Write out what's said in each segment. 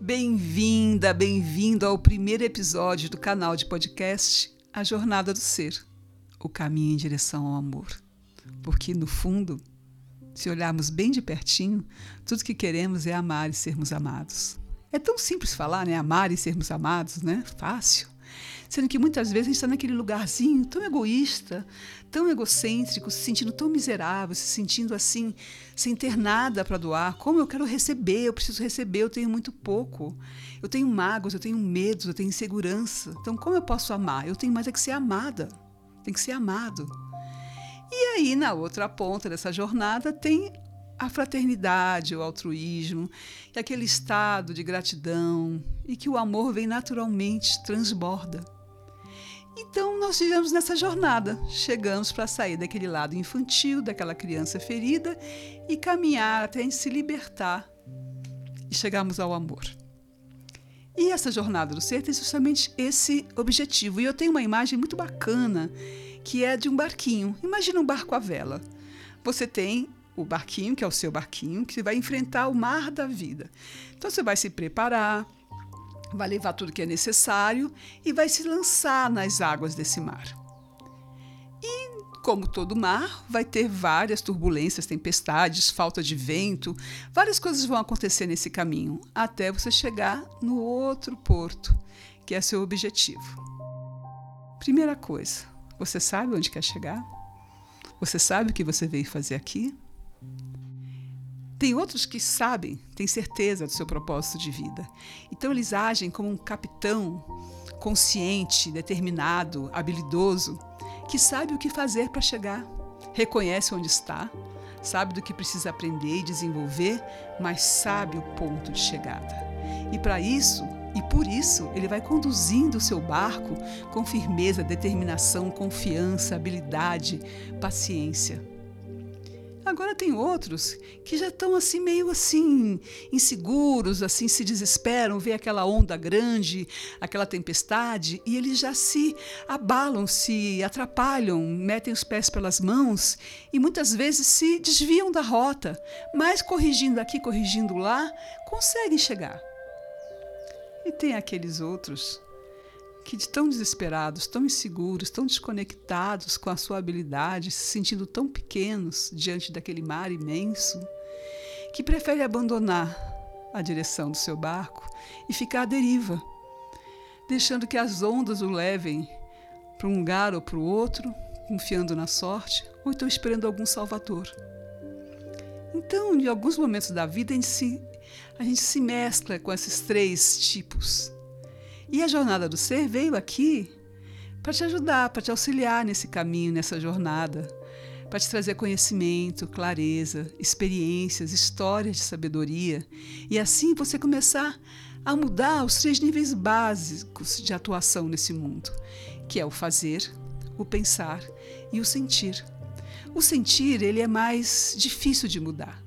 Bem-vinda, bem-vindo ao primeiro episódio do canal de podcast A Jornada do Ser o caminho em direção ao amor. Porque, no fundo, se olharmos bem de pertinho, tudo que queremos é amar e sermos amados. É tão simples falar, né? Amar e sermos amados, né? Fácil. Sendo que muitas vezes a gente está naquele lugarzinho tão egoísta, tão egocêntrico, se sentindo tão miserável, se sentindo assim, sem ter nada para doar. Como eu quero receber, eu preciso receber, eu tenho muito pouco. Eu tenho mágoas, eu tenho medos, eu tenho insegurança. Então, como eu posso amar? Eu tenho mais é que ser amada. Tem que ser amado. E aí, na outra ponta dessa jornada, tem a fraternidade, o altruísmo, e aquele estado de gratidão e que o amor vem naturalmente, transborda. Então, nós vivemos nessa jornada, chegamos para sair daquele lado infantil, daquela criança ferida e caminhar até se libertar e chegarmos ao amor. E essa jornada do ser tem justamente esse objetivo. E eu tenho uma imagem muito bacana que é de um barquinho. Imagina um barco à vela. Você tem o barquinho, que é o seu barquinho, que vai enfrentar o mar da vida. Então você vai se preparar, vai levar tudo que é necessário e vai se lançar nas águas desse mar. E, como todo mar, vai ter várias turbulências, tempestades, falta de vento, várias coisas vão acontecer nesse caminho, até você chegar no outro porto, que é seu objetivo. Primeira coisa, você sabe onde quer chegar? Você sabe o que você veio fazer aqui? Tem outros que sabem, têm certeza do seu propósito de vida. Então eles agem como um capitão consciente, determinado, habilidoso, que sabe o que fazer para chegar, reconhece onde está, sabe do que precisa aprender e desenvolver, mas sabe o ponto de chegada. E para isso, e por isso, ele vai conduzindo o seu barco com firmeza, determinação, confiança, habilidade, paciência. Agora tem outros que já estão assim meio assim inseguros, assim se desesperam, vê aquela onda grande, aquela tempestade e eles já se abalam, se atrapalham, metem os pés pelas mãos e muitas vezes se desviam da rota, mas corrigindo aqui, corrigindo lá, conseguem chegar. E tem aqueles outros que, tão desesperados, tão inseguros, tão desconectados com a sua habilidade, se sentindo tão pequenos diante daquele mar imenso, que preferem abandonar a direção do seu barco e ficar à deriva, deixando que as ondas o levem para um lugar ou para o outro, confiando na sorte, ou então esperando algum salvador. Então, em alguns momentos da vida, a gente se a gente se mescla com esses três tipos. E a jornada do ser veio aqui para te ajudar, para te auxiliar nesse caminho, nessa jornada, para te trazer conhecimento, clareza, experiências, histórias de sabedoria e assim você começar a mudar os três níveis básicos de atuação nesse mundo, que é o fazer, o pensar e o sentir. O sentir ele é mais difícil de mudar.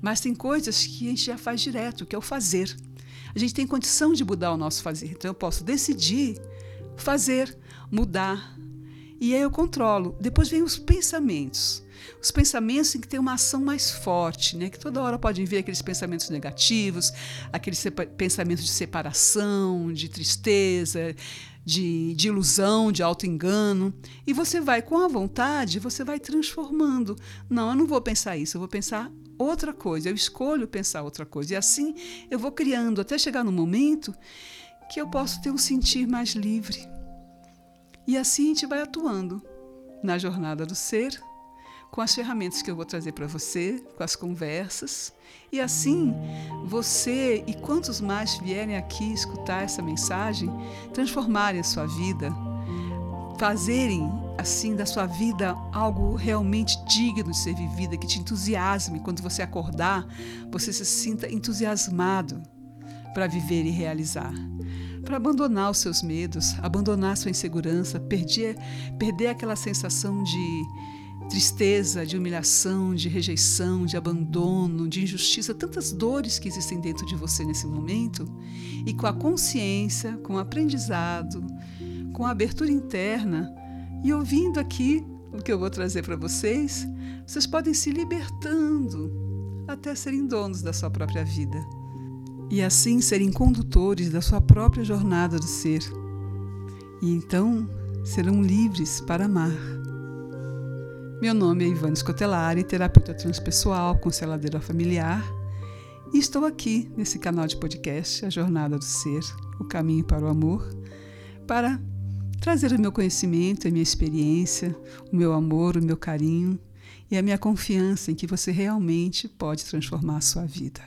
Mas tem coisas que a gente já faz direto, que é o fazer. A gente tem condição de mudar o nosso fazer. Então eu posso decidir fazer, mudar. E aí eu controlo. Depois vem os pensamentos. Os pensamentos têm que ter uma ação mais forte, né? Que toda hora podem vir aqueles pensamentos negativos, aqueles pensamentos de separação, de tristeza, de, de ilusão, de auto-engano. E você vai, com a vontade, você vai transformando. Não, eu não vou pensar isso, eu vou pensar outra coisa, eu escolho pensar outra coisa. E assim eu vou criando até chegar no momento que eu posso ter um sentir mais livre. E assim a gente vai atuando na jornada do ser, com as ferramentas que eu vou trazer para você, com as conversas. E assim, você e quantos mais vierem aqui escutar essa mensagem, transformarem a sua vida, fazerem assim da sua vida algo realmente digno de ser vivida, que te entusiasme. Quando você acordar, você se sinta entusiasmado para viver e realizar. Para abandonar os seus medos, abandonar sua insegurança, perder, perder aquela sensação de tristeza, de humilhação, de rejeição, de abandono, de injustiça, tantas dores que existem dentro de você nesse momento, e com a consciência, com o aprendizado, com a abertura interna, e ouvindo aqui o que eu vou trazer para vocês, vocês podem se libertando até serem donos da sua própria vida. e assim serem condutores da sua própria jornada do ser. E então serão livres para amar. Meu nome é Ivana Scotelari, terapeuta transpessoal, consteladora familiar, e estou aqui nesse canal de podcast, A Jornada do Ser, o Caminho para o Amor, para trazer o meu conhecimento, a minha experiência, o meu amor, o meu carinho e a minha confiança em que você realmente pode transformar a sua vida.